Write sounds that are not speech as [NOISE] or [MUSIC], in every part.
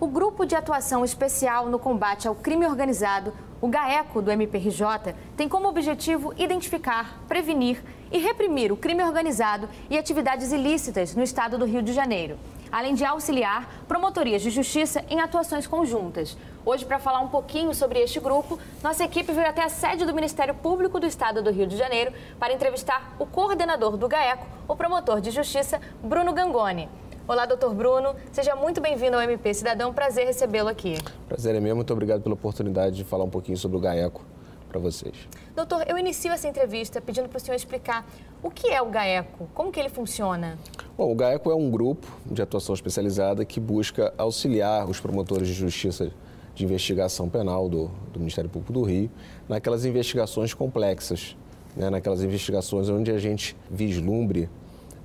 o Grupo de Atuação Especial no Combate ao Crime Organizado, o GAECO do MPRJ, tem como objetivo identificar, prevenir e reprimir o crime organizado e atividades ilícitas no estado do Rio de Janeiro, além de auxiliar promotorias de justiça em atuações conjuntas. Hoje, para falar um pouquinho sobre este grupo, nossa equipe veio até a sede do Ministério Público do Estado do Rio de Janeiro para entrevistar o coordenador do GAECO, o promotor de justiça, Bruno Gangoni. Olá, doutor Bruno. Seja muito bem-vindo ao MP Cidadão. Prazer recebê-lo aqui. Prazer é meu. Muito obrigado pela oportunidade de falar um pouquinho sobre o GAECO para vocês. Doutor, eu inicio essa entrevista pedindo para o senhor explicar o que é o GAECO, como que ele funciona. Bom, o GAECO é um grupo de atuação especializada que busca auxiliar os promotores de justiça de investigação penal do, do Ministério Público do Rio naquelas investigações complexas, né, naquelas investigações onde a gente vislumbre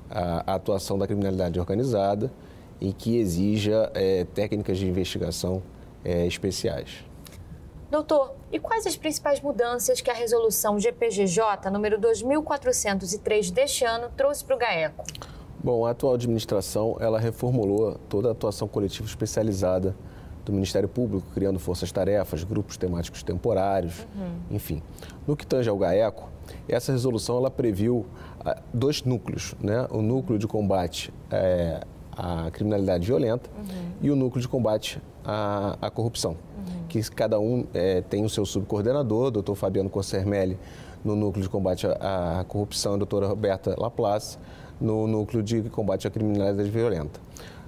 a, a atuação da criminalidade organizada e que exija é, técnicas de investigação é, especiais. Doutor, e quais as principais mudanças que a resolução GPGJ número 2403 deste ano trouxe para o GAECO? Bom, a atual administração ela reformulou toda a atuação coletiva especializada do Ministério Público, criando forças-tarefas, grupos temáticos temporários, uhum. enfim. No que tange ao GAECO, essa resolução ela previu ah, dois núcleos, né? O núcleo de combate é, à criminalidade violenta uhum. e o núcleo de combate à, à corrupção que cada um é, tem o seu subcoordenador, doutor Fabiano Consermelli, no núcleo de combate à, à corrupção, a doutora Roberta Laplace, no núcleo de combate à criminalidade violenta.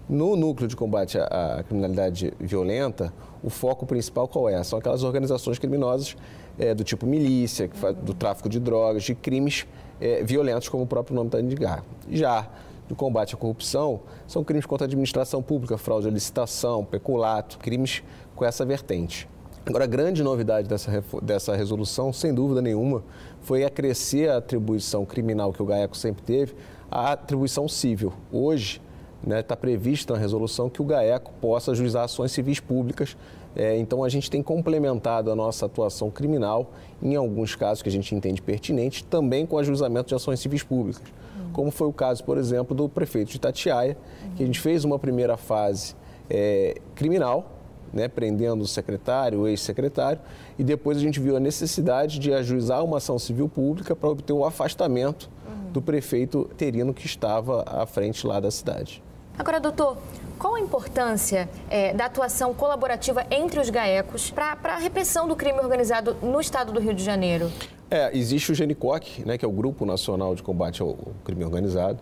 No núcleo de combate à, criminalidade violenta, o foco principal qual é? São aquelas organizações criminosas é, do tipo milícia, do tráfico de drogas, de crimes é, violentos, como o próprio nome está indicando. Já do combate à corrupção são crimes contra a administração pública, fraude à licitação, peculato, crimes com essa vertente. Agora, a grande novidade dessa, dessa resolução, sem dúvida nenhuma, foi acrescer a atribuição criminal que o GAECO sempre teve, à atribuição civil. Hoje, está né, tá previsto na resolução que o GAECO possa ajuizar ações civis públicas. É, então, a gente tem complementado a nossa atuação criminal, em alguns casos que a gente entende pertinentes, também com o ajuizamento de ações civis públicas. Uhum. Como foi o caso, por exemplo, do prefeito de Itatiaia, uhum. que a gente fez uma primeira fase é, criminal, né, prendendo o secretário, o ex-secretário, e depois a gente viu a necessidade de ajuizar uma ação civil pública para obter o afastamento uhum. do prefeito terino que estava à frente lá da cidade. Agora, doutor, qual a importância é, da atuação colaborativa entre os GAECOS para a repressão do crime organizado no estado do Rio de Janeiro? É, existe o GENICOC, né, que é o Grupo Nacional de Combate ao Crime Organizado,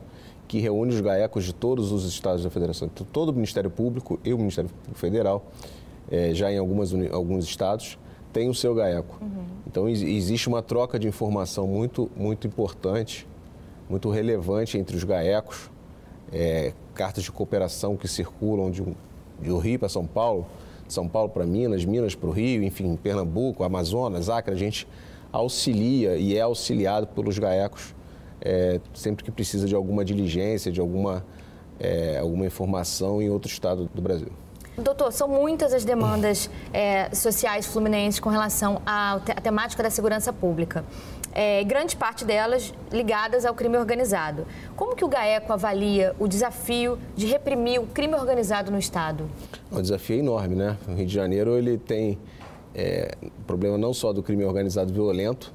que reúne os GAECOS de todos os estados da federação, todo o Ministério Público e o Ministério Público Federal, é, já em algumas, alguns estados, tem o seu GAECO. Uhum. Então, existe uma troca de informação muito, muito importante, muito relevante entre os GAECOS, é, cartas de cooperação que circulam de, de Rio para São Paulo, São Paulo para Minas, Minas para o Rio, enfim, Pernambuco, Amazonas, Acre, a gente auxilia e é auxiliado pelos GAECOS é, sempre que precisa de alguma diligência, de alguma, é, alguma informação em outro estado do Brasil. Doutor, são muitas as demandas é, sociais fluminenses com relação à, temática da segurança pública. É, grande parte delas ligadas ao crime organizado. Como que o GAECO avalia o desafio de reprimir o crime organizado no Estado? O desafio é enorme, né? O Rio de Janeiro ele tem é, problema não só do crime organizado violento,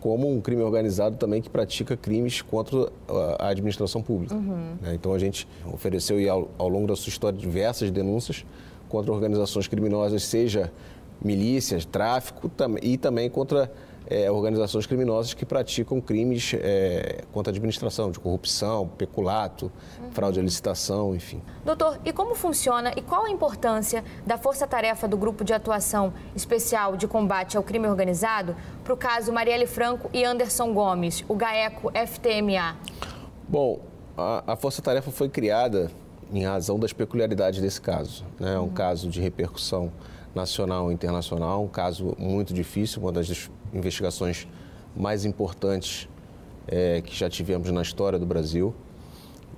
como um crime organizado também que pratica crimes contra a administração pública. Uhum. Né? Então a gente ofereceu ao, ao longo da sua história diversas denúncias contra organizações criminosas, seja milícias, tráfico e também contra é, organizações criminosas que praticam crimes é, contra a administração, de corrupção, peculato, uhum. fraude à licitação, enfim. Doutor, e como funciona e qual a importância da força-tarefa do Grupo de Atuação Especial de Combate ao Crime Organizado para o caso Marielle Franco e Anderson Gomes, o GAECO FTMA? Bom, a, a força-tarefa foi criada em razão das peculiaridades desse caso. Né? É um uhum. caso de repercussão nacional e internacional, um caso muito difícil, uma das investigações mais importantes é, que já tivemos na história do Brasil.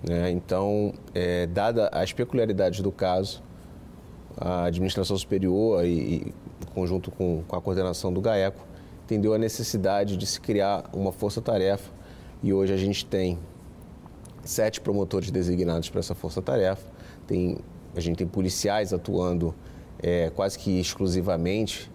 Né? Então, é, dada as peculiaridades do caso, a administração superior e, e conjunto com, com a coordenação do GAECO, entendeu a necessidade de se criar uma força-tarefa e hoje a gente tem sete promotores designados para essa força-tarefa, tem a gente tem policiais atuando é, quase que exclusivamente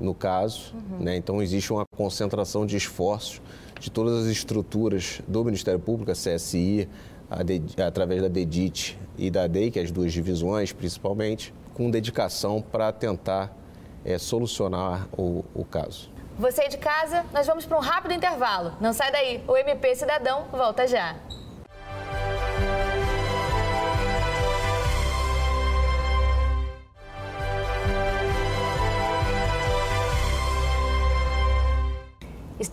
no caso, uhum. né? então existe uma concentração de esforços de todas as estruturas do Ministério Público, a CSI, a através da DEDIT e da DEI, que é as duas divisões principalmente, com dedicação para tentar é, solucionar o, o caso. Você aí de casa, nós vamos para um rápido intervalo. Não sai daí, o MP Cidadão volta já.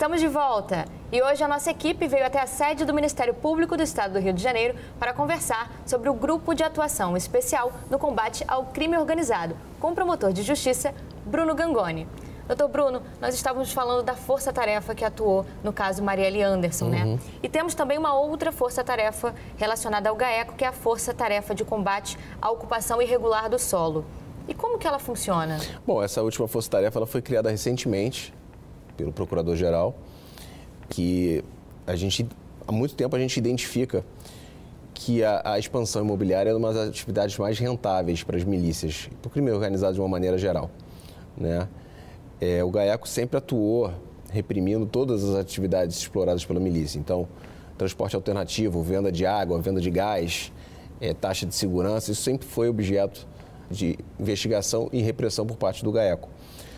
Estamos de volta e hoje a nossa equipe veio até a sede do Ministério Público do Estado do Rio de Janeiro para conversar sobre o grupo de atuação especial no combate ao crime organizado com o promotor de justiça Bruno Gangoni. Doutor Bruno, nós estávamos falando da força-tarefa que atuou no caso Marielle Anderson, né? uhum. né? E temos também uma outra força-tarefa relacionada ao GAECO, que é a força-tarefa de combate à ocupação irregular do solo. E como que ela funciona? Bom, essa última força-tarefa foi criada recentemente pelo Procurador-Geral, que a gente, há muito tempo a gente identifica que a, a, expansão imobiliária é uma das atividades mais rentáveis para as milícias, para o crime organizado de uma maneira geral. Né? É, o GAECO sempre atuou reprimindo todas as atividades exploradas pela milícia. Então, transporte alternativo, venda de água, venda de gás, é, taxa de segurança, isso sempre foi objeto de investigação e repressão por parte do GAECO.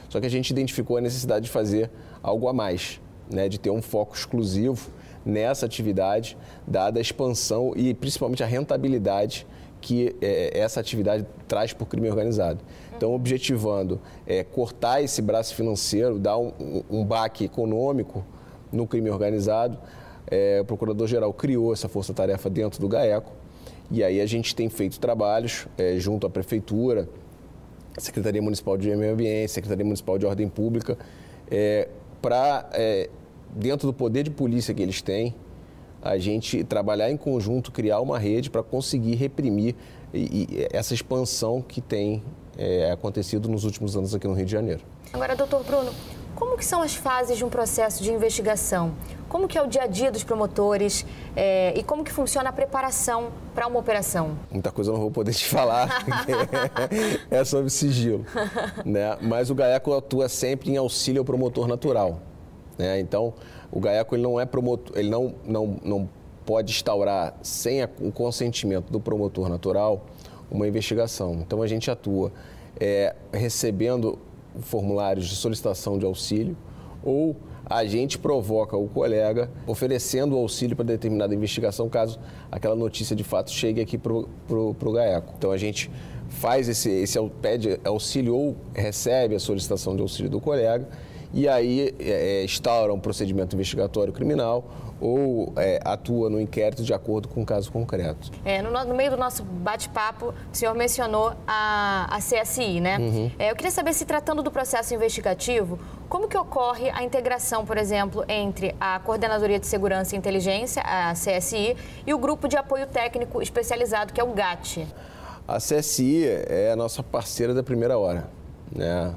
Só que a gente identificou a necessidade de fazer algo a mais, né, de ter um foco exclusivo nessa atividade, dada a expansão e principalmente a rentabilidade que é, essa atividade traz para o crime organizado. Então, objetivando é, cortar esse braço financeiro, dar um, um baque econômico no crime organizado, é, o Procurador-Geral criou essa força-tarefa dentro do GAECO e aí a gente tem feito trabalhos é, junto à Prefeitura, Secretaria Municipal de Meio Ambiente, Secretaria Municipal de Ordem Pública, é, para, é, dentro do poder de polícia que eles têm, a gente trabalhar em conjunto, criar uma rede para conseguir reprimir e, e essa expansão que tem é, acontecido nos últimos anos aqui no Rio de Janeiro. Agora, doutor Bruno, como que são as fases de um processo de investigação? Como que é o dia a dia dos promotores é, e como que funciona a preparação para uma operação? Muita coisa eu não vou poder te falar, [LAUGHS] é sobre sigilo. Né? Mas o GAECO atua sempre em auxílio ao promotor natural. Né? Então, o GAECO ele não é promotor, ele não, não, não pode instaurar sem o consentimento do promotor natural uma investigação. Então, a gente atua é, recebendo formulários de solicitação de auxílio ou a gente provoca o colega oferecendo o auxílio para determinada investigação, caso aquela notícia de fato chegue aqui para o GAECO. Então a gente faz esse, esse pede auxílio ou recebe a solicitação de auxílio do colega e aí é, é instaura um procedimento investigatório criminal ou é, atua no inquérito de acordo com o caso concreto. É, no, no, meio do nosso bate-papo, o senhor mencionou a, a CSI, né? Uhum. É, eu queria saber se, tratando do processo investigativo, como que ocorre a integração, por exemplo, entre a Coordenadoria de Segurança e Inteligência, a CSI, e o Grupo de Apoio Técnico Especializado, que é o GAT? A CSI é a nossa parceira da primeira hora. Né?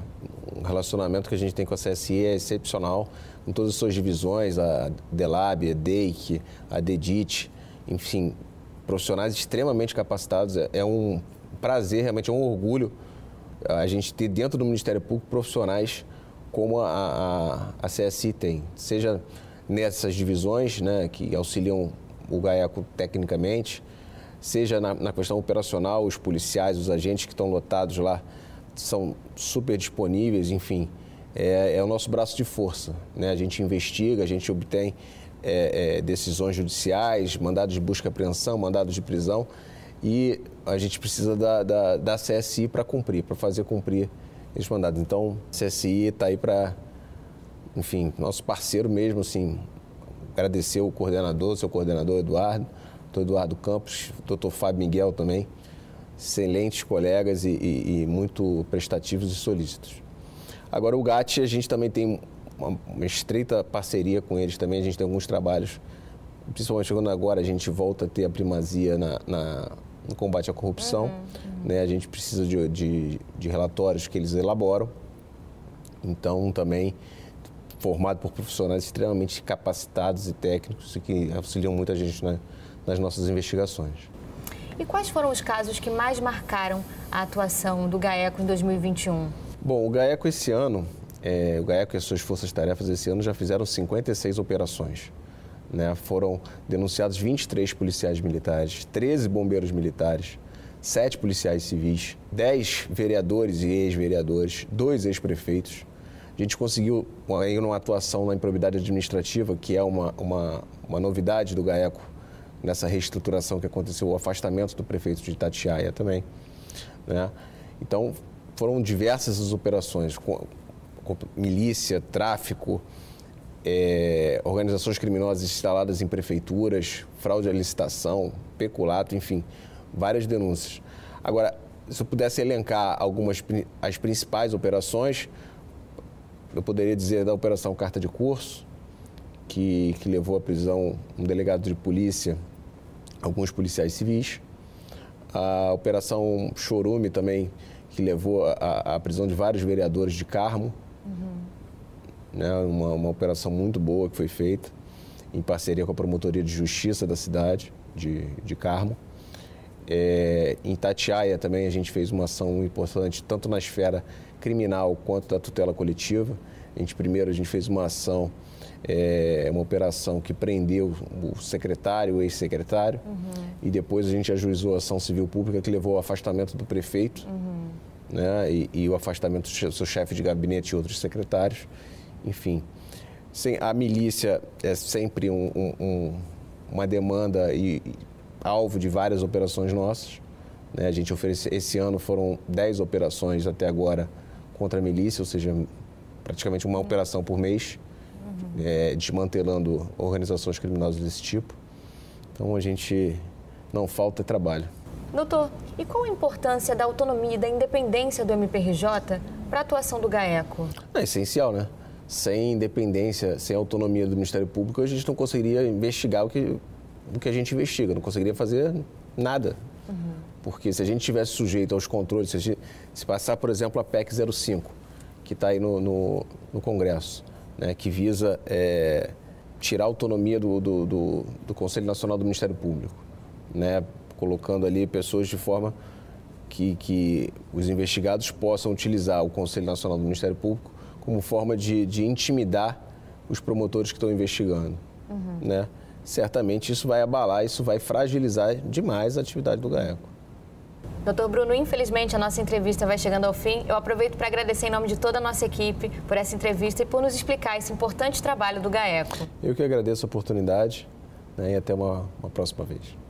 Relacionamento que a gente tem com a CSI é excepcional com todas as suas divisões, a Delab, a DEIC, a DEDIT, enfim, profissionais extremamente capacitados. É, é um prazer, realmente é um orgulho a gente ter dentro do Ministério Público profissionais como a, a, a CSI tem, seja nessas divisões né, que auxiliam o GAECO tecnicamente, seja na, na, questão operacional, os policiais, os agentes que estão lotados lá são super disponíveis, enfim é, é o nosso braço de força. Né? A gente investiga, a gente obtém é, é, decisões judiciais, mandados de busca e apreensão, mandados de prisão e a gente precisa da, da, da CSI para cumprir, para fazer cumprir esses mandados. Então, a CSI está aí para, enfim, nosso parceiro mesmo, assim, agradecer o coordenador, seu coordenador Eduardo, doutor Eduardo Campos, doutor Fábio Miguel também, excelentes colegas e, e, e muito prestativos e solícitos. Agora, o GAT, a gente também tem uma, uma, estreita parceria com eles também. A gente tem alguns trabalhos, principalmente chegando agora, a gente volta a ter a primazia na, na no combate à corrupção. Uhum, uhum. Né? A gente precisa de, de, de relatórios que eles elaboram. Então, também formado por profissionais extremamente capacitados e técnicos que auxiliam muita gente né, nas nossas investigações. E quais foram os casos que mais marcaram a atuação do GAECO em 2021? Bom, o GAECO esse ano, é, o GAECO e as suas forças-tarefas esse ano já fizeram 56 operações. Né? Foram denunciados 23 policiais militares, 13 bombeiros militares, 7 policiais civis, 10 vereadores e ex-vereadores, dois ex-prefeitos. A gente conseguiu ainda uma atuação na improbidade administrativa, que é uma, uma, uma novidade do GAECO nessa reestruturação que aconteceu, o afastamento do prefeito de Itatiaia também. Né? Então, foram diversas as operações, com, com milícia, tráfico, é, organizações criminosas instaladas em prefeituras, fraude à licitação, peculato, enfim, várias denúncias. Agora, se eu pudesse elencar algumas as principais operações, eu poderia dizer da Operação Carta de Curso, que, que levou à prisão um delegado de polícia, alguns policiais civis. A Operação Chorume também, que levou à prisão de vários vereadores de Carmo. Uhum. Né, uma, uma operação muito boa que foi feita em parceria com a Promotoria de Justiça da cidade de, de Carmo. É, em Tatiaia também a gente fez uma ação importante, tanto na esfera criminal quanto da tutela coletiva. A gente, primeiro a gente fez uma ação, é, uma operação que prendeu o secretário, o ex-secretário, uhum. e depois a gente ajuizou a ação civil pública que levou ao afastamento do prefeito uhum. né, e, e, o afastamento do seu chefe de gabinete e outros secretários. Enfim, sem, a milícia é sempre um, um, um, uma demanda e, e alvo de várias operações nossas. Né? A gente oferece, esse ano foram 10 operações até agora contra a milícia, ou seja, praticamente uma operação por mês, uhum. é, desmantelando organizações criminosas desse tipo. Então a gente não falta trabalho. Doutor, e qual a importância da autonomia e da independência do MPRJ para a atuação do GAECO? É essencial, né? Sem independência, sem autonomia do Ministério Público, a gente não conseguiria investigar o que, o que a gente investiga, não conseguiria fazer nada. Uhum. Porque se a gente tivesse sujeito aos controles, se, gente, se passar, por exemplo, a PEC 05, que está aí no, no, no, Congresso, né, que visa é, tirar a autonomia do, do, do, do, Conselho Nacional do Ministério Público, né, colocando ali pessoas de forma que, que os investigados possam utilizar o Conselho Nacional do Ministério Público como forma de, de intimidar os promotores que estão investigando. Uhum. Né? Certamente isso vai abalar, isso vai fragilizar demais a atividade do GAECO. Doutor Bruno, infelizmente a nossa entrevista vai chegando ao fim. Eu aproveito para agradecer em nome de toda a nossa equipe por essa entrevista e por nos explicar esse importante trabalho do GAECO. Eu que agradeço a oportunidade né, e até uma, uma próxima vez.